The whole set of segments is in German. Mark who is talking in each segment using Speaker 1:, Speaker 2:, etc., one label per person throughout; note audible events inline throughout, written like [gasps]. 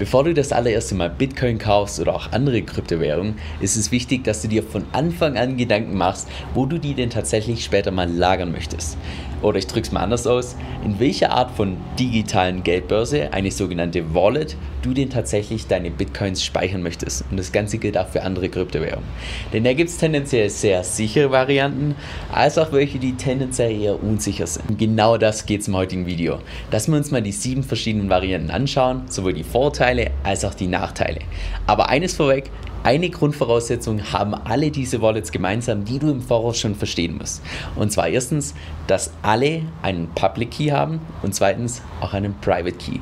Speaker 1: Bevor du das allererste Mal Bitcoin kaufst oder auch andere Kryptowährungen, ist es wichtig, dass du dir von Anfang an Gedanken machst, wo du die denn tatsächlich später mal lagern möchtest. Oder ich drücke es mal anders aus, in welcher Art von digitalen Geldbörse, eine sogenannte Wallet, du denn tatsächlich deine Bitcoins speichern möchtest. Und das Ganze gilt auch für andere Kryptowährungen. Denn da gibt es tendenziell sehr sichere Varianten, als auch welche, die tendenziell eher unsicher sind. Und genau das geht es im heutigen Video. Dass wir uns mal die sieben verschiedenen Varianten anschauen, sowohl die Vorteile als auch die Nachteile. Aber eines vorweg, eine Grundvoraussetzung haben alle diese Wallets gemeinsam, die du im Voraus schon verstehen musst. Und zwar erstens, dass alle einen Public Key haben und zweitens auch einen Private Key.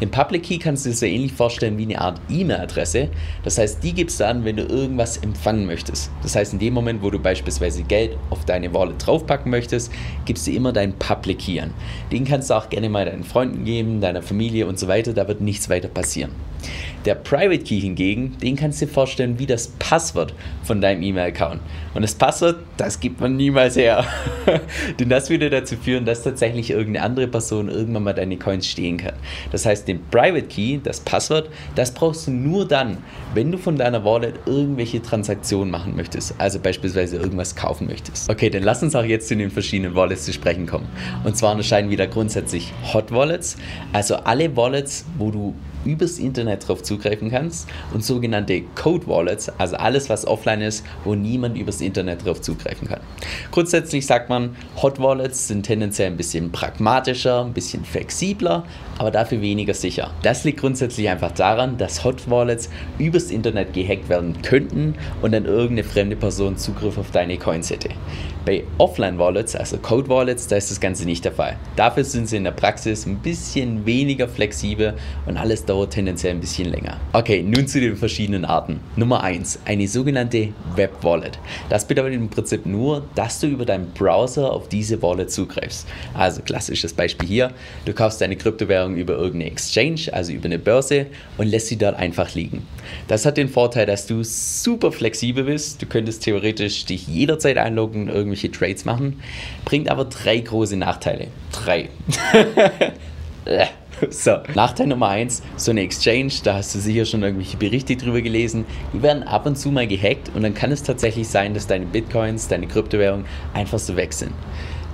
Speaker 1: Den Public Key kannst du dir so ähnlich vorstellen wie eine Art E-Mail-Adresse. Das heißt, die gibst du an, wenn du irgendwas empfangen möchtest. Das heißt, in dem Moment, wo du beispielsweise Geld auf deine Wallet draufpacken möchtest, gibst du immer deinen Public Key an. Den kannst du auch gerne mal deinen Freunden geben, deiner Familie und so weiter. Da wird nichts weiter passieren. Der Private Key hingegen, den kannst du dir vorstellen wie das Passwort von deinem E-Mail-Account. Und das Passwort, das gibt man niemals her. [laughs] Denn das würde dazu führen, dass tatsächlich irgendeine andere Person irgendwann mal deine Coins stehen kann. Das heißt, den Private Key, das Passwort, das brauchst du nur dann, wenn du von deiner Wallet irgendwelche Transaktionen machen möchtest. Also beispielsweise irgendwas kaufen möchtest. Okay, dann lass uns auch jetzt zu den verschiedenen Wallets zu sprechen kommen. Und zwar unterscheiden wir da grundsätzlich Hot Wallets, also alle Wallets, wo du übers Internet darauf zugreifen kannst und sogenannte Code Wallets, also alles, was offline ist, wo niemand übers Internet darauf zugreifen kann. Grundsätzlich sagt man, Hot Wallets sind tendenziell ein bisschen pragmatischer, ein bisschen flexibler, aber dafür weniger sicher. Das liegt grundsätzlich einfach daran, dass Hot Wallets übers Internet gehackt werden könnten und dann irgendeine fremde Person Zugriff auf deine Coins hätte. Bei Offline-Wallets, also Code-Wallets, da ist das Ganze nicht der Fall. Dafür sind sie in der Praxis ein bisschen weniger flexibel und alles dauert tendenziell ein bisschen länger. Okay, nun zu den verschiedenen Arten. Nummer 1, eine sogenannte Web-Wallet. Das bedeutet im Prinzip nur, dass du über deinen Browser auf diese Wallet zugreifst. Also klassisches Beispiel hier, du kaufst deine Kryptowährung über irgendeine Exchange, also über eine Börse und lässt sie dort einfach liegen. Das hat den Vorteil, dass du super flexibel bist. Du könntest theoretisch dich jederzeit einloggen, irgendwie irgendwelche Trades machen, bringt aber drei große Nachteile. Drei. [laughs] [laughs] So, Nachteil Nummer eins: so eine Exchange, da hast du sicher schon irgendwelche Berichte drüber gelesen, die werden ab und zu mal gehackt und dann kann es tatsächlich sein, dass deine Bitcoins, deine Kryptowährung einfach so weg sind.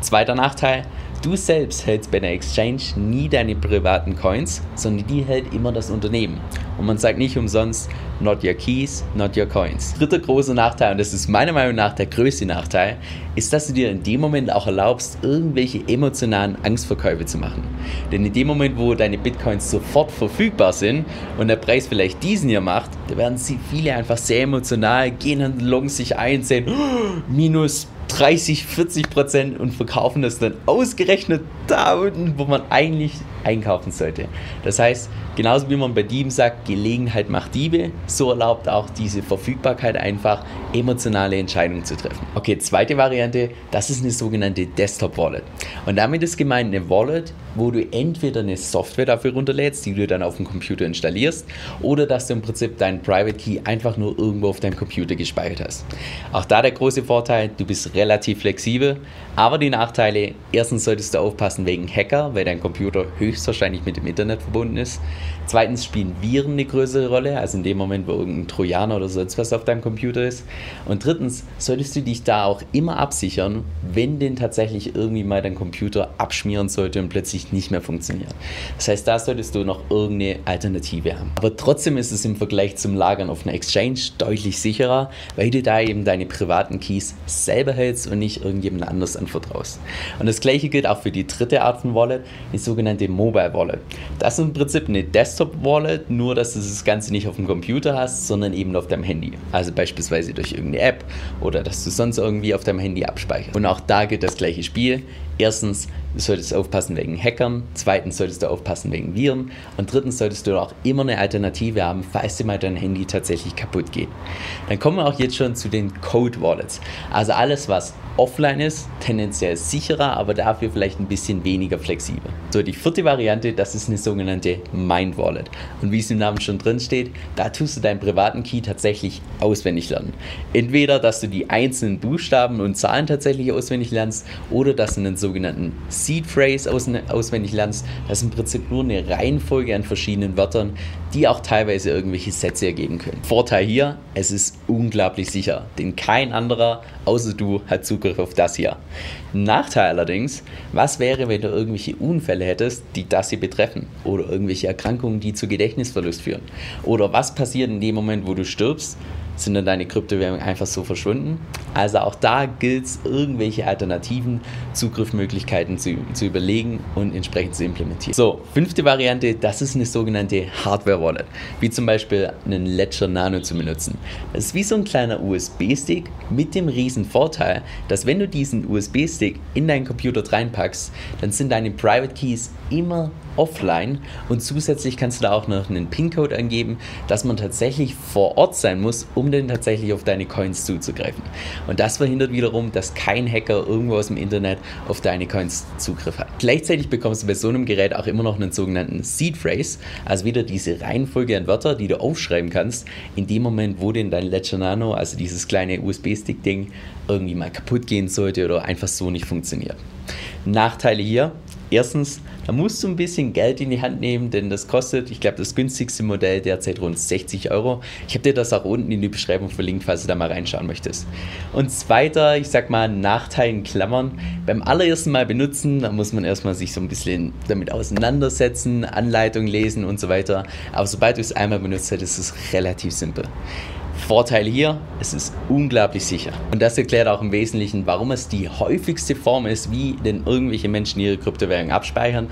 Speaker 1: Zweiter Nachteil, Du selbst hältst bei der Exchange nie deine privaten Coins, sondern die hält immer das Unternehmen. Und man sagt nicht umsonst, not your keys, not your coins. Dritter großer Nachteil, und das ist meiner Meinung nach der größte Nachteil, ist, dass du dir in dem Moment auch erlaubst, irgendwelche emotionalen Angstverkäufe zu machen. Denn in dem Moment, wo deine Bitcoins sofort verfügbar sind und der Preis vielleicht diesen hier macht, da werden sie viele einfach sehr emotional, gehen dann loggen sich ein, sehen, oh, [gasps] minus 30, 40 Prozent und verkaufen das dann ausgerechnet da unten, wo man eigentlich einkaufen sollte. Das heißt, genauso wie man bei Dieben sagt, Gelegenheit macht Diebe, so erlaubt auch diese Verfügbarkeit einfach, emotionale Entscheidungen zu treffen. Okay, zweite Variante, das ist eine sogenannte Desktop Wallet. Und damit ist gemeint eine Wallet, wo du entweder eine Software dafür runterlädst, die du dann auf dem Computer installierst, oder dass du im Prinzip deinen Private Key einfach nur irgendwo auf deinem Computer gespeichert hast. Auch da der große Vorteil, du bist relativ flexibel, aber die Nachteile, erstens solltest du aufpassen wegen Hacker, weil dein Computer höchstwahrscheinlich mit dem Internet verbunden ist. Zweitens spielen Viren eine größere Rolle, also in dem Moment, wo irgendein Trojaner oder sonst was auf deinem Computer ist. Und drittens solltest du dich da auch immer absichern, wenn denn tatsächlich irgendwie mal dein Computer abschmieren sollte und plötzlich nicht mehr funktioniert. Das heißt, da solltest du noch irgendeine Alternative haben. Aber trotzdem ist es im Vergleich zum Lagern auf einer Exchange deutlich sicherer, weil du da eben deine privaten Keys selber hältst und nicht irgendjemand anders anvertraust. Und das gleiche gilt auch für die dritte Art von Wallet, die sogenannte Mobile Wallet. Das ist im Prinzip eine Desktop Desktop-Wallet, nur dass du das Ganze nicht auf dem Computer hast, sondern eben auf deinem Handy. Also beispielsweise durch irgendeine App oder dass du sonst irgendwie auf deinem Handy abspeicherst. Und auch da gilt das gleiche Spiel. Erstens, du solltest aufpassen wegen Hackern, zweitens solltest du aufpassen wegen Viren und drittens solltest du auch immer eine Alternative haben, falls dir mal dein Handy tatsächlich kaputt geht. Dann kommen wir auch jetzt schon zu den Code Wallets. Also alles, was offline ist, tendenziell sicherer, aber dafür vielleicht ein bisschen weniger flexibel. So, die vierte Variante, das ist eine sogenannte Mind Wallet. Und wie es im Namen schon drin steht, da tust du deinen privaten Key tatsächlich auswendig lernen. Entweder, dass du die einzelnen Buchstaben und Zahlen tatsächlich auswendig lernst oder dass du einen sogenannten Seed Phrase aus, auswendig lernst. Das ist im Prinzip nur eine Reihenfolge an verschiedenen Wörtern, die auch teilweise irgendwelche Sätze ergeben können. Vorteil hier, es ist unglaublich sicher, denn kein anderer außer du hat Zugriff auf das hier. Nachteil allerdings, was wäre, wenn du irgendwelche Unfälle hättest, die das hier betreffen oder irgendwelche Erkrankungen, die zu Gedächtnisverlust führen? Oder was passiert in dem Moment, wo du stirbst? Sind dann deine Kryptowährungen einfach so verschwunden. Also auch da gilt es, irgendwelche alternativen Zugriffsmöglichkeiten zu, zu überlegen und entsprechend zu implementieren. So, fünfte Variante, das ist eine sogenannte Hardware-Wallet, wie zum Beispiel einen Ledger Nano zu benutzen. Das ist wie so ein kleiner USB-Stick mit dem riesen Vorteil, dass wenn du diesen USB-Stick in deinen Computer reinpackst, dann sind deine Private Keys immer offline und zusätzlich kannst du da auch noch einen PIN-Code angeben, dass man tatsächlich vor Ort sein muss, um dann tatsächlich auf deine Coins zuzugreifen. Und das verhindert wiederum, dass kein Hacker irgendwo aus dem Internet auf deine Coins Zugriff hat. Gleichzeitig bekommst du bei so einem Gerät auch immer noch einen sogenannten Seed Phrase, also wieder diese Reihenfolge an Wörtern, die du aufschreiben kannst, in dem Moment, wo denn dein Ledger Nano, also dieses kleine USB-Stick-Ding, irgendwie mal kaputt gehen sollte oder einfach so nicht funktioniert. Nachteile hier, Erstens, da musst du ein bisschen Geld in die Hand nehmen, denn das kostet, ich glaube, das günstigste Modell derzeit rund 60 Euro. Ich habe dir das auch unten in die Beschreibung verlinkt, falls du da mal reinschauen möchtest. Und zweiter, ich sag mal, Nachteil in Klammern. Beim allerersten Mal benutzen, da muss man erstmal sich so ein bisschen damit auseinandersetzen, Anleitung lesen und so weiter. Aber sobald du es einmal benutzt hast, ist es relativ simpel. Vorteil hier, es ist unglaublich sicher. Und das erklärt auch im Wesentlichen, warum es die häufigste Form ist, wie denn irgendwelche Menschen ihre Kryptowährung abspeichern,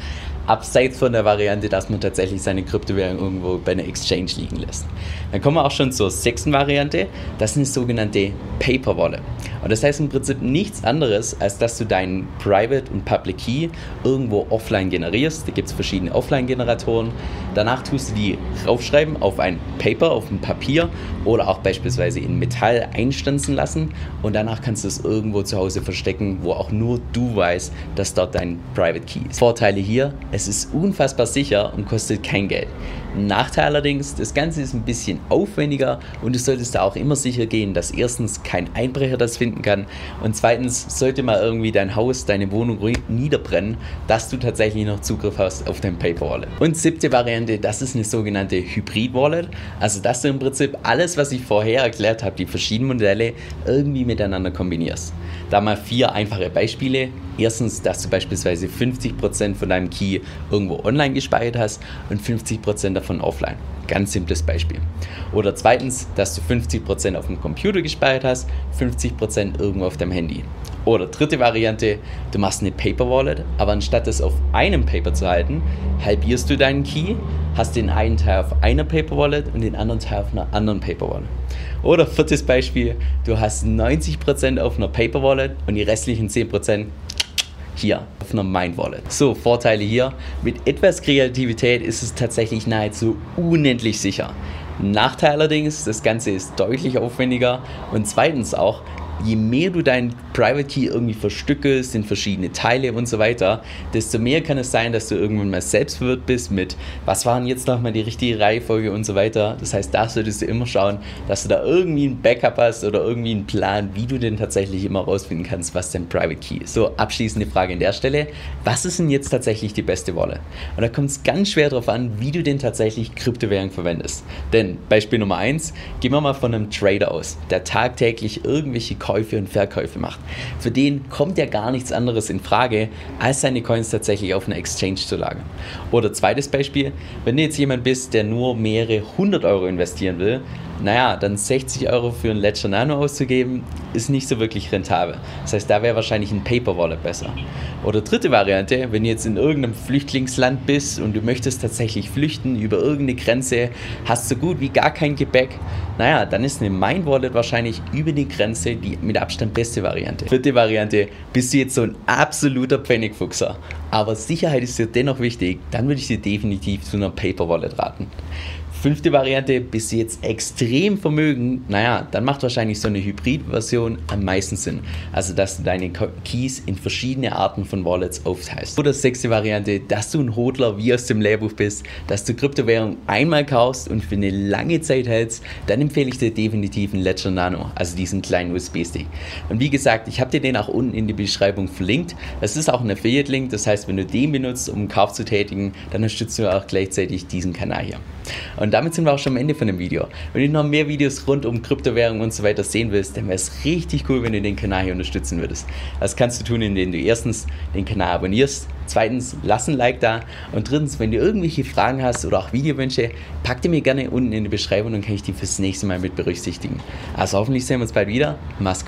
Speaker 1: abseits von der Variante, dass man tatsächlich seine Kryptowährung irgendwo bei einer Exchange liegen lässt. Dann kommen wir auch schon zur sechsten Variante, das ist eine sogenannte Paper Wallet. Und das heißt im Prinzip nichts anderes, als dass du deinen Private und Public Key irgendwo offline generierst. Da gibt es verschiedene Offline-Generatoren. Danach tust du die raufschreiben auf ein Paper, auf ein Papier oder auch beispielsweise in Metall einstanzen lassen. Und danach kannst du es irgendwo zu Hause verstecken, wo auch nur du weißt, dass dort dein Private Key ist. Vorteile hier, es ist unfassbar sicher und kostet kein Geld. Nachteil allerdings, das Ganze ist ein bisschen aufwendiger und du solltest da auch immer sicher gehen, dass erstens kein Einbrecher das finden kann und zweitens sollte mal irgendwie dein Haus, deine Wohnung niederbrennen, dass du tatsächlich noch Zugriff hast auf dein Paper Wallet. Und siebte Variante, das ist eine sogenannte Hybrid Wallet, also dass du im Prinzip alles, was ich vorher erklärt habe, die verschiedenen Modelle irgendwie miteinander kombinierst. Da mal vier einfache Beispiele. Erstens, dass du beispielsweise 50% von deinem Key irgendwo online gespeichert hast und 50% davon offline. Ganz simples Beispiel. Oder zweitens, dass du 50% auf dem Computer gespeichert hast, 50% irgendwo auf deinem Handy. Oder dritte Variante, du machst eine Paper Wallet, aber anstatt es auf einem Paper zu halten, halbierst du deinen Key, hast den einen Teil auf einer Paper Wallet und den anderen Teil auf einer anderen Paper Wallet. Oder viertes Beispiel, du hast 90% auf einer Paper Wallet und die restlichen 10% hier auf einer Mind Wallet. So, Vorteile hier. Mit etwas Kreativität ist es tatsächlich nahezu unendlich sicher. Nachteil allerdings, das Ganze ist deutlich aufwendiger und zweitens auch, je mehr du deinen Private Key irgendwie verstückelst in verschiedene Teile und so weiter, desto mehr kann es sein, dass du irgendwann mal selbstverwirrt bist mit, was waren jetzt nochmal die richtige Reihenfolge und so weiter. Das heißt, da solltest du immer schauen, dass du da irgendwie ein Backup hast oder irgendwie einen Plan, wie du denn tatsächlich immer rausfinden kannst, was dein Private Key ist. So, abschließende Frage an der Stelle. Was ist denn jetzt tatsächlich die beste Wallet? Und da kommt es ganz schwer darauf an, wie du denn tatsächlich Kryptowährung verwendest. Denn Beispiel Nummer 1, gehen wir mal von einem Trader aus, der tagtäglich irgendwelche Käufe und Verkäufe macht. Für den kommt ja gar nichts anderes in Frage, als seine Coins tatsächlich auf einer Exchange zu lagern. Oder zweites Beispiel, wenn du jetzt jemand bist, der nur mehrere hundert Euro investieren will, naja, dann 60 Euro für ein Ledger Nano auszugeben, ist nicht so wirklich rentabel. Das heißt, da wäre wahrscheinlich ein Paper Wallet besser. Oder dritte Variante, wenn du jetzt in irgendeinem Flüchtlingsland bist und du möchtest tatsächlich flüchten über irgendeine Grenze, hast so gut wie gar kein Gepäck, naja, dann ist eine Mind Wallet wahrscheinlich über die Grenze die mit Abstand beste Variante. Vierte Variante, bist du jetzt so ein absoluter Pfennigfuchser, aber Sicherheit ist dir dennoch wichtig, dann würde ich dir definitiv zu einer Paper Wallet raten. Fünfte Variante, bist du jetzt extrem vermögen, naja, dann macht wahrscheinlich so eine Hybrid-Version am meisten Sinn. Also, dass du deine Keys in verschiedene Arten von Wallets aufteilst. Oder sechste Variante, dass du ein Hodler wie aus dem Lehrbuch bist, dass du Kryptowährung einmal kaufst und für eine lange Zeit hältst, dann empfehle ich dir definitiv einen Ledger Nano, also diesen kleinen USB-Stick. Und wie gesagt, ich habe dir den auch unten in die Beschreibung verlinkt. Das ist auch ein Affiliate-Link, das heißt, wenn du den benutzt, um einen Kauf zu tätigen, dann unterstützt du auch gleichzeitig diesen Kanal hier. Und damit sind wir auch schon am Ende von dem Video. Wenn du noch mehr Videos rund um Kryptowährungen und so weiter sehen willst, dann wäre es richtig cool, wenn du den Kanal hier unterstützen würdest. Das kannst du tun, indem du erstens den Kanal abonnierst, zweitens lass ein Like da und drittens, wenn du irgendwelche Fragen hast oder auch Videowünsche, pack die mir gerne unten in die Beschreibung und kann ich die fürs nächste Mal mit berücksichtigen. Also hoffentlich sehen wir uns bald wieder. Mach's gut.